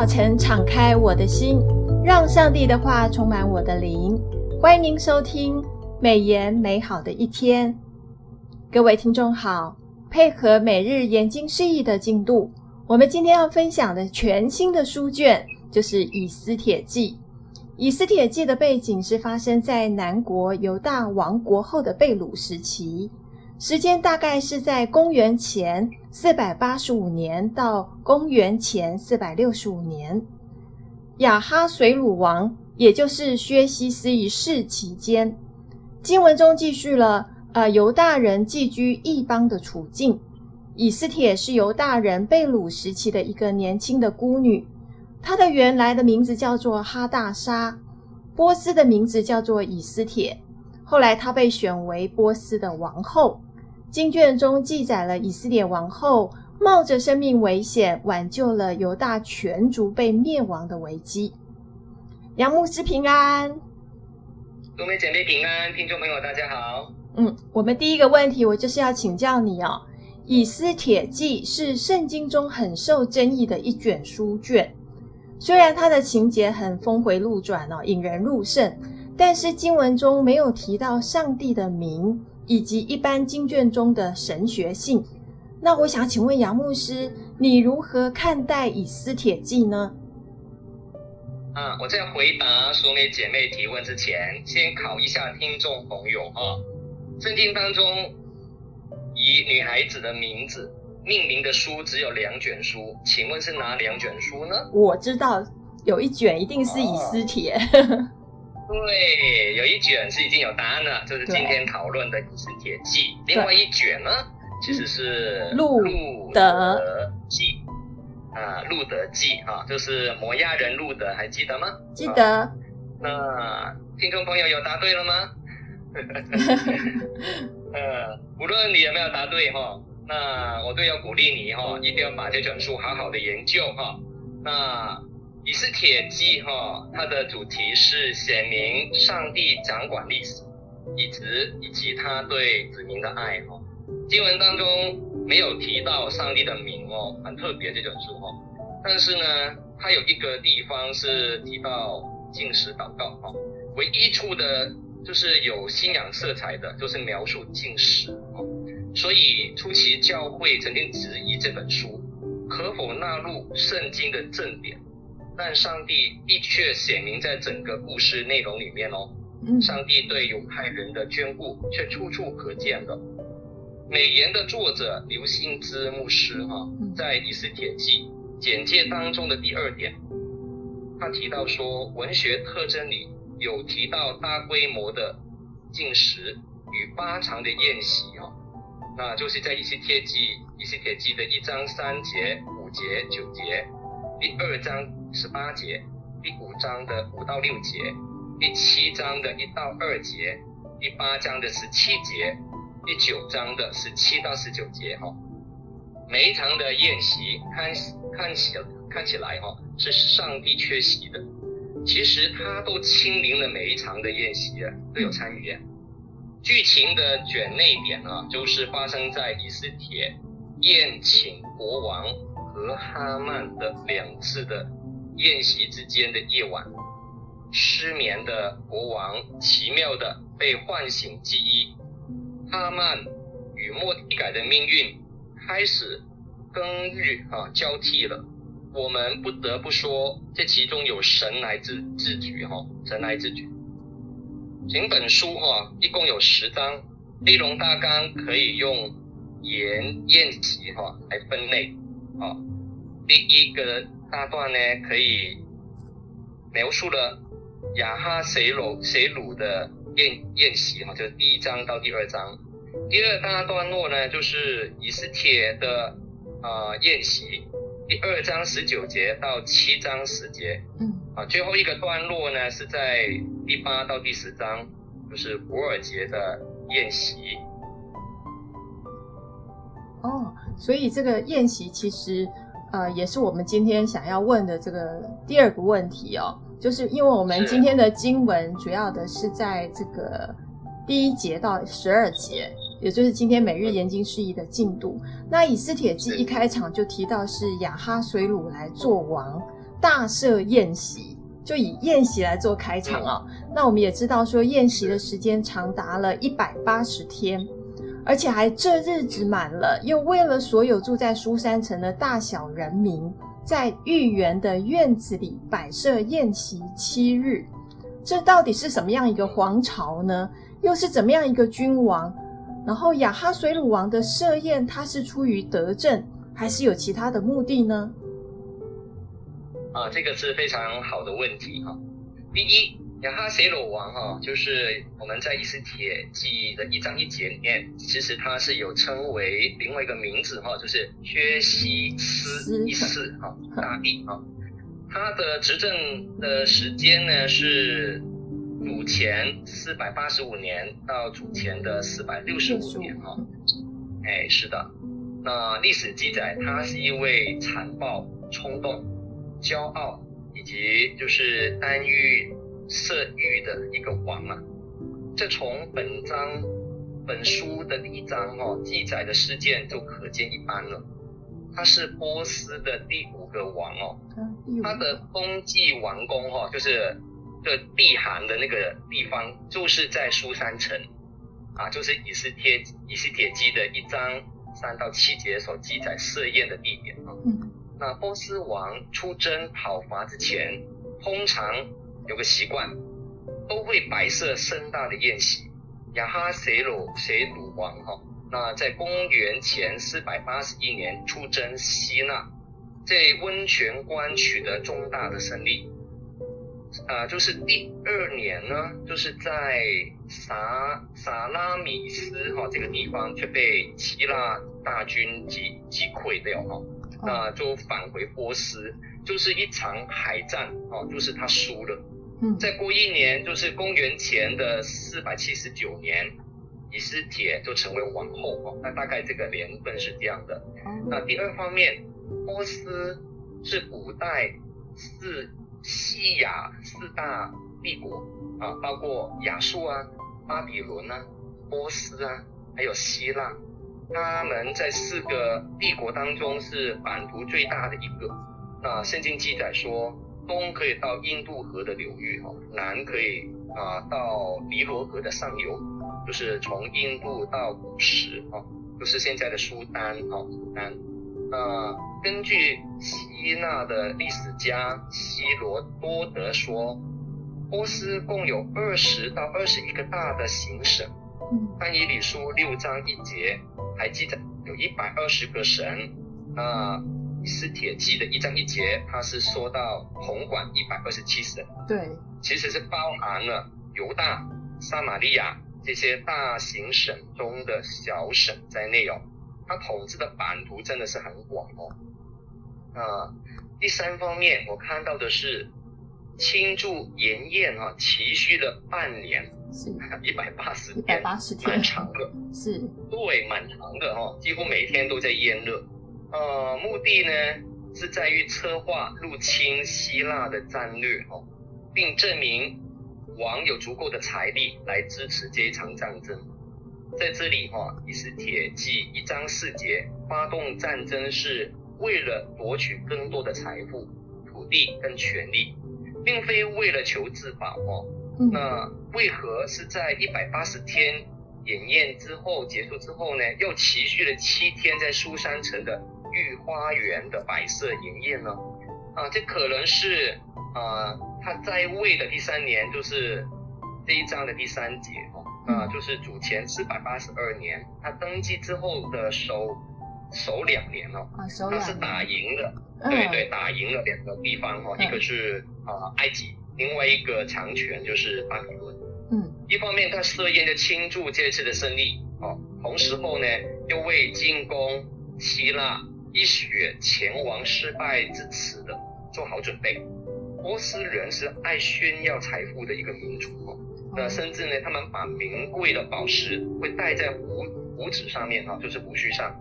早晨敞开我的心，让上帝的话充满我的灵。欢迎您收听美言美好的一天。各位听众好，配合每日研经释义的进度，我们今天要分享的全新的书卷就是《以斯帖记》。《以斯帖记》的背景是发生在南国犹大亡国后的被掳时期。时间大概是在公元前四百八十五年到公元前四百六十五年，亚哈水鲁王，也就是薛西斯一世期间，经文中记述了呃犹大人寄居异邦的处境。以斯帖是犹大人被掳时期的一个年轻的孤女，她的原来的名字叫做哈大沙，波斯的名字叫做以斯帖，后来她被选为波斯的王后。经卷中记载了以色列王后冒着生命危险挽救了犹大全族被灭亡的危机。杨牧师平安，各位姐妹平安，听众朋友大家好。嗯，我们第一个问题，我就是要请教你哦。以斯帖记是圣经中很受争议的一卷书卷，虽然它的情节很峰回路转哦，引人入胜，但是经文中没有提到上帝的名。以及一般经卷中的神学性，那我想请问杨牧师，你如何看待以斯帖记呢？啊，我在回答淑美姐妹提问之前，先考一下听众朋友啊。圣经当中以女孩子的名字命名的书只有两卷书，请问是哪两卷书呢？我知道有一卷一定是以斯帖。哦对，有一卷是已经有答案了，就是今天讨论的《以斯帖记》。另外一卷呢，其实是《路德记》啊，《路德记》啊，就是摩亚人路德，还记得吗？记得。啊、那听众朋友有答对了吗？呃，无论你有没有答对哈，那我都要鼓励你哈，一定要把这卷书好好的研究哈。那。以斯帖记哈，它的主题是显明上帝掌管历史，以及以及他对子民的爱哈。经文当中没有提到上帝的名哦，很特别这本书哈。但是呢，它有一个地方是提到进食祷告哈，唯一处的就是有信仰色彩的，就是描述进食哈。所以初期教会曾经质疑这本书可否纳入圣经的正典。但上帝的确显明在整个故事内容里面哦，上帝对犹太人的眷顾却处处可见的。美言的作者刘新之牧师哈，在以斯帖记简介当中的第二点，他提到说，文学特征里有提到大规模的进食与八场的宴席哈，那就是在以斯帖记以斯帖记的一章三节、五节、九节。第二章十八节，第五章的五到六节，第七章的一到二节，第八章的十七节，第九章的十七到十九节，哈，每一场的宴席看看起看起来哈是上帝缺席的，其实他都亲临了每一场的宴席啊，都有参与啊。剧情的卷内点啊，就是发生在以斯帖宴请国王。和哈曼的两次的宴席之间的夜晚，失眠的国王奇妙的被唤醒记忆，哈曼与末底改的命运开始更日啊交替了。我们不得不说，这其中有神来之之举哈，神来之举。整本书哈一共有十章，内容大纲可以用言宴席哈来分类啊。第一个大段呢，可以描述了雅哈随鲁随鲁的宴宴席哈，就是第一章到第二章。第二大段落呢，就是以斯帖的啊、呃、宴席，第二章十九节到七章十节。嗯。啊，最后一个段落呢，是在第八到第十章，就是古尔节的宴席。哦，所以这个宴席其实。呃，也是我们今天想要问的这个第二个问题哦，就是因为我们今天的经文主要的是在这个第一节到十二节，也就是今天每日研经释义的进度。那以斯帖记一开场就提到是亚哈随鲁来做王，大设宴席，就以宴席来做开场啊、哦。那我们也知道说，宴席的时间长达了一百八十天，而且还这日子满了，又为了所有住在书山城的大小人民，在御园的院子里摆设宴席七日。这到底是什么样一个皇朝呢？又是怎么样一个君王？然后亚哈水鲁王的设宴，他是出于德政，还是有其他的目的呢？啊，这个是非常好的问题哈。第一，亚哈随鲁王哈，就是我们在伊斯帖记的一章一节里面，其实他是有称为另外一个名字哈，就是薛西斯一世哈 大帝哈。他的执政的时间呢是主前四百八十五年到主前的四百六十五年哈。哎，是的。那历史记载，他是一位残暴、冲动。骄傲以及就是耽欲色欲的一个王啊，这从本章本书的第一章哦记载的事件就可见一斑了。他是波斯的第五个王哦，他的冬季王宫哈，就是这避寒的那个地方，就是在苏三城。啊，就是以斯帖以斯帖记的一章三到七节所记载设宴的地点啊。嗯。那波斯王出征讨伐之前，通常有个习惯，都会摆设盛大的宴席。亚哈随鲁随鲁王哈，那在公元前四百八十一年出征希腊，在温泉关取得重大的胜利。啊、呃，就是第二年呢，就是在萨萨拉米斯哈这个地方却被希腊大军击击溃掉哈。那就返回波斯，就是一场海战哦，就是他输了。嗯，再过一年，就是公元前的四百七十九年，以斯帖就成为王后哦。那大概这个年份是这样的。那第二方面，波斯是古代四西亚四大帝国啊，包括亚述啊、巴比伦啊、波斯啊，还有希腊。他们在四个帝国当中是版图最大的一个。那圣经记载说，东可以到印度河的流域，哈，南可以啊到尼罗河的上游，就是从印度到古时，哈，就是现在的苏丹，哈，苏丹。那根据希腊的历史家希罗多德说，波斯共有二十到二十一个大的行省。但以理书六章一节还记载有一百二十个神，那以斯帖记的一章一节，它是说到红管一百二十七省，对，其实是包含了犹大、撒玛利亚这些大型省中的小省在内哦，他统治的版图真的是很广哦。啊，第三方面我看到的是庆祝筵宴啊，持续了半年。是。一百八十天，一百八十天，蛮长的，是，对，蛮长的哦，几乎每天都在宴乐。呃，目的呢是在于策划入侵希腊的战略哦，并证明王有足够的财力来支持这一场战争。在这里哈，以斯铁记一章四节，发动战争是为了夺取更多的财富、土地跟权力，并非为了求自保哦。那为何是在一百八十天演宴之后结束之后呢？又持续了七天在苏珊城的御花园的摆设筵宴呢？啊，这可能是啊他在位的第三年，就是这一章的第三节哦，啊，就是主前四百八十二年，他登基之后的首首两年哦，啊，他是打赢了，对对，打赢了两个地方哈，一个是啊埃及。另外一个强权就是巴比伦，嗯，一方面他设宴就庆祝这次的胜利，哦，同时候呢又为进攻希腊一雪前王失败之耻的做好准备。波斯人是爱炫耀财富的一个民族，哦，那甚至呢他们把名贵的宝石会戴在胡胡子上面，哈，就是胡须上。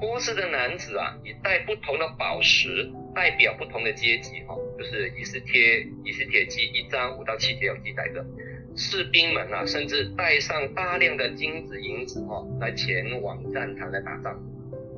波斯的男子啊，以戴不同的宝石代表不同的阶级，哈。就是以斯帖以斯帖记一章五到七节有记载的，士兵们啊，甚至带上大量的金子银子哦，来前往战场来打仗。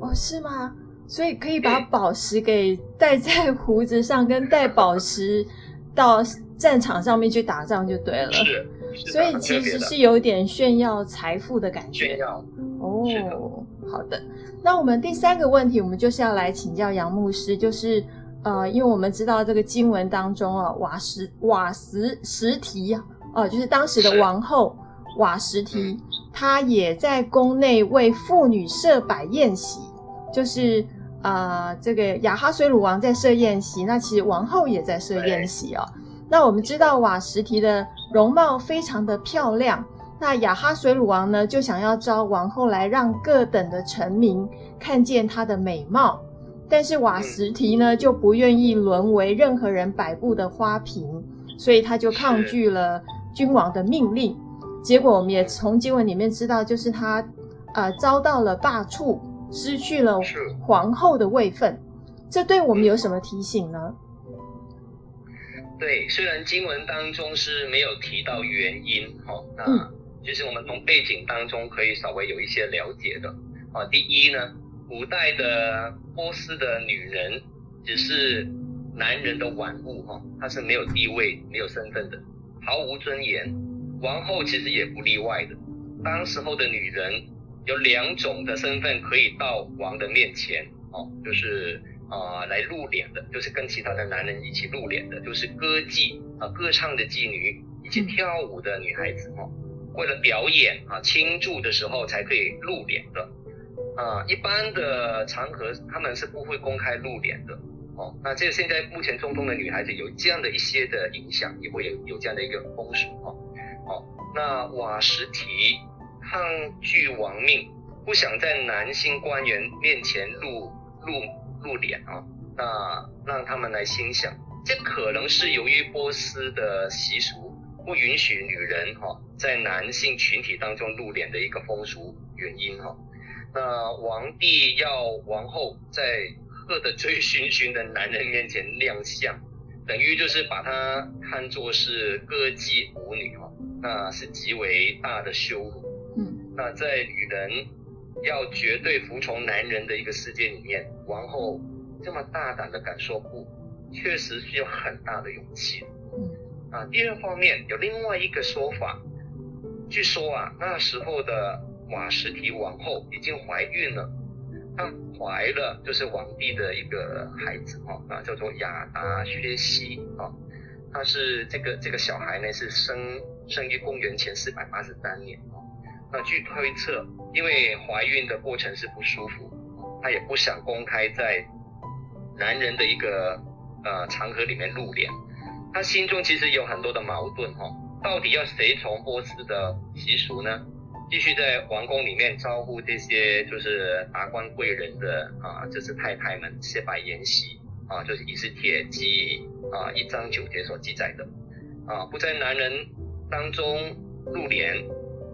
哦，是吗？所以可以把宝石给戴在胡子上，跟戴宝石到 战场上面去打仗就对了。是，是所以其实是有点炫耀财富的感觉。炫耀。哦，好的。那我们第三个问题，我们就是要来请教杨牧师，就是呃，因为我们知道这个经文当中啊，瓦什瓦什什提啊，呃，就是当时的王后瓦什提，她也在宫内为妇女设摆宴席，就是。啊、呃，这个亚哈水鲁王在设宴席，那其实王后也在设宴席哦。那我们知道瓦什提的容貌非常的漂亮，那雅哈水鲁王呢就想要招王后来让各等的臣民看见她的美貌，但是瓦什提呢就不愿意沦为任何人摆布的花瓶，所以他就抗拒了君王的命令。结果我们也从经文里面知道，就是他呃遭到了罢黜。失去了皇后的位分，这对我们有什么提醒呢？对，虽然经文当中是没有提到原因，哈，那就是我们从背景当中可以稍微有一些了解的。啊，第一呢，古代的波斯的女人只是男人的玩物，哈，她是没有地位、没有身份的，毫无尊严。王后其实也不例外的，当时候的女人。有两种的身份可以到王的面前哦，就是啊、呃、来露脸的，就是跟其他的男人一起露脸的，就是歌妓啊歌唱的妓女，以及跳舞的女孩子哦，为了表演啊庆祝的时候才可以露脸的啊，一般的场合他们是不会公开露脸的哦。那这个现在目前中东的女孩子有这样的一些的影响，也会有有这样的一个风俗哦。哦，那瓦什提。抗拒王命，不想在男性官员面前露露露脸啊，那让他们来心想，这可能是由于波斯的习俗不允许女人哈在男性群体当中露脸的一个风俗原因哈。那皇帝要王后在喝得醉醺醺的男人面前亮相，等于就是把她看作是歌妓舞女哈，那是极为大的羞辱。那在女人要绝对服从男人的一个世界里面，王后这么大胆的敢说不，确实需要很大的勇气。嗯，啊，第二方面有另外一个说法，据说啊，那时候的瓦实提王后已经怀孕了，她怀了就是王帝的一个孩子哈，啊，叫做亚达薛西啊，他是这个这个小孩呢是生生于公元前四百八十三年。那据推测，因为怀孕的过程是不舒服，她也不想公开在男人的一个呃场合里面露脸，她心中其实有很多的矛盾哈，到底要随从波斯的习俗呢？继续在王宫里面招呼这些就是达官贵人的啊，就是太太们设摆筵席啊，就是以斯帖记啊一章九节所记载的啊，不在男人当中露脸。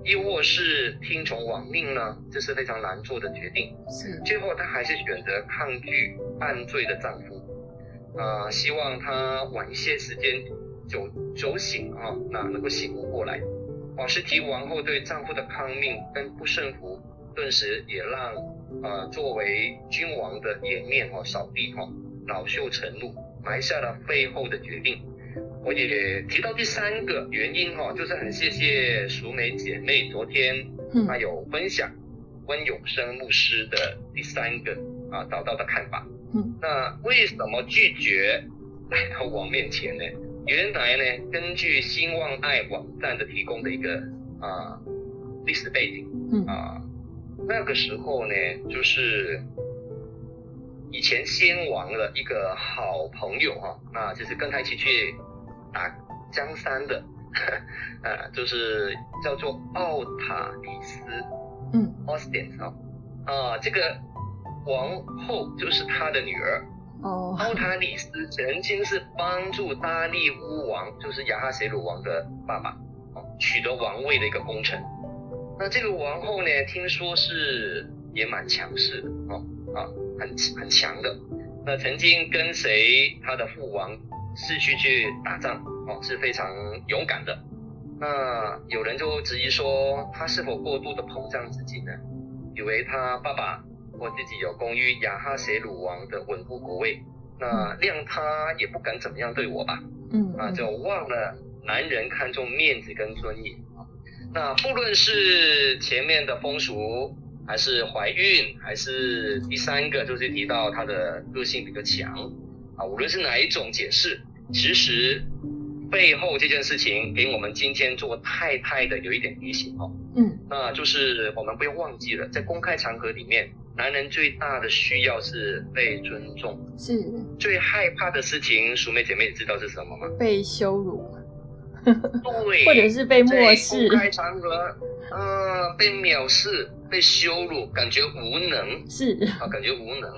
亦或是听从王命呢？这是非常难做的决定。是，最后她还是选择抗拒犯罪的丈夫，啊、呃，希望他晚一些时间酒酒醒啊，那能够醒悟过来。瓦实提王后对丈夫的抗命跟不顺服，顿时也让啊、呃、作为君王的颜面哦扫地哈，恼羞成怒，埋下了废后的决定。我也提到第三个原因哈，就是很谢谢淑美姐妹昨天她有分享温永生牧师的第三个啊找到的看法。嗯，那为什么拒绝来到我面前呢？原来呢，根据兴旺爱网站的提供的一个啊历史背景，嗯啊那个时候呢，就是以前先王的一个好朋友哈，那就是跟他一起去。打江山的，呃，就是叫做奥塔里斯，嗯，Austin 啊，啊，这个王后就是他的女儿，哦，奥塔里斯曾经是帮助大利乌王，就是亚哈随鲁王的爸爸，哦，取得王位的一个功臣。那这个王后呢，听说是也蛮强势的，哦，啊，很很强的。那曾经跟随他的父王。是去去打仗哦，是非常勇敢的。那有人就质疑说，他是否过度的膨胀自己呢？以为他爸爸或自己有功于雅哈随鲁王的稳固国位，那谅他也不敢怎么样对我吧？嗯，啊，就忘了男人看重面子跟尊严。那不论是前面的风俗，还是怀孕，还是第三个，就是提到他的个性比较强啊，无论是哪一种解释，其实背后这件事情给我们今天做太太的有一点提醒哦。嗯，那就是我们不要忘记了，在公开场合里面，男人最大的需要是被尊重，是最害怕的事情，淑妹姐妹知道是什么吗？被羞辱。对，或者是被漠视，公开场合，呃，被藐视、被羞辱，感觉无能，是啊，感觉无能。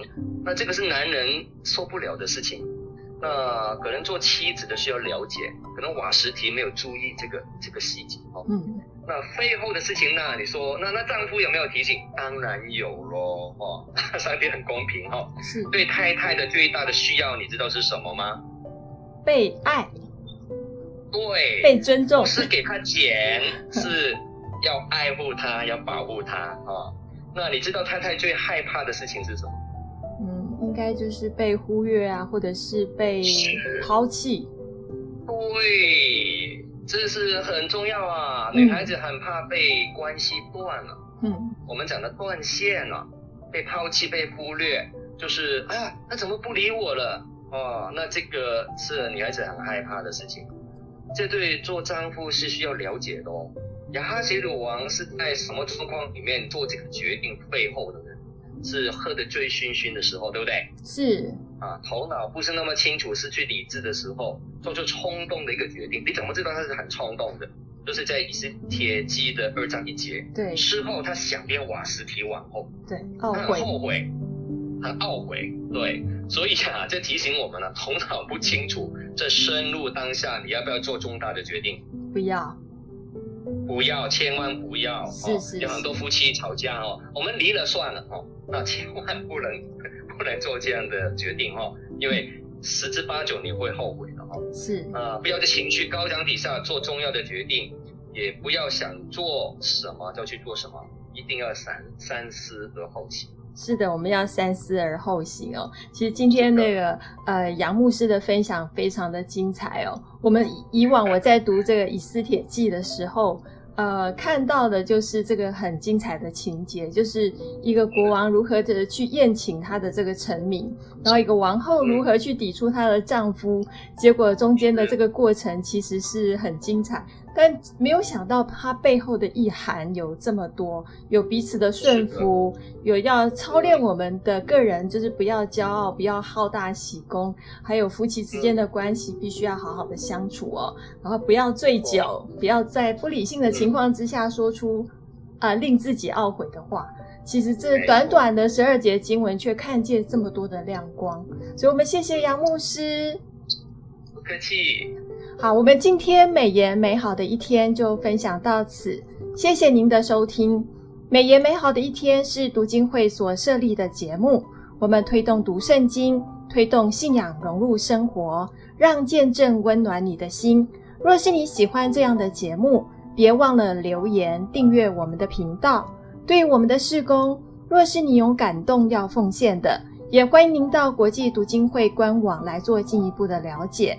那这个是男人受不了的事情。那可能做妻子的需要了解，可能瓦什提没有注意这个这个细节哦。嗯。那背后的事情呢？你说，那那丈夫有没有提醒？当然有喽，哦，上帝很公平哈、哦。是。对太太的最大的需要，你知道是什么吗？被爱。对，被尊重，不是给他钱，是要爱护他，要保护他啊、哦。那你知道太太最害怕的事情是什么？嗯，应该就是被忽略啊，或者是被抛弃。对，这是很重要啊。女孩子很怕被关系断了。嗯，我们讲的断线了，被抛弃、被忽略，就是哎呀，他怎么不理我了？哦，那这个是女孩子很害怕的事情。这对做丈夫是需要了解的哦。亚哈随鲁王是在什么状况里面做这个决定背后的呢？是喝得醉醺醺的时候，对不对？是啊，头脑不是那么清楚，失去理智的时候，做出冲动的一个决定。你怎么知道他是很冲动的？就是在以斯帖记的二章一节。对。事后他想变瓦斯提王后。对。他很后悔。很懊悔。对。所以啊，这提醒我们了，头脑不清楚，这深入当下，你要不要做重大的决定？不要，不要，千万不要。是是，是。有很多夫妻吵架哦，我们离了算了哦，那千万不能 不能做这样的决定哦，因为十之八九你会后悔的哦。是。呃，不要在情绪高涨底下做重要的决定，也不要想做什么就去做什么，一定要三三思而后行。是的，我们要三思而后行哦。其实今天那个呃杨牧师的分享非常的精彩哦。我们以往我在读这个以斯帖记的时候，呃看到的就是这个很精彩的情节，就是一个国王如何的去宴请他的这个臣民，然后一个王后如何去抵触她的丈夫，结果中间的这个过程其实是很精彩。但没有想到，它背后的意涵有这么多，有彼此的顺服，有要操练我们的个人，就是不要骄傲，不要好大喜功，还有夫妻之间的关系必须要好好的相处哦，然后不要醉酒，不要在不理性的情况之下说出啊、呃、令自己懊悔的话。其实这短短的十二节经文却看见这么多的亮光，所以我们谢谢杨牧师，不客气。好，我们今天美言美好的一天就分享到此，谢谢您的收听。美言美好的一天是读经会所设立的节目，我们推动读圣经，推动信仰融入生活，让见证温暖你的心。若是你喜欢这样的节目，别忘了留言订阅我们的频道。对于我们的事工，若是你有感动要奉献的，也欢迎您到国际读经会官网来做进一步的了解。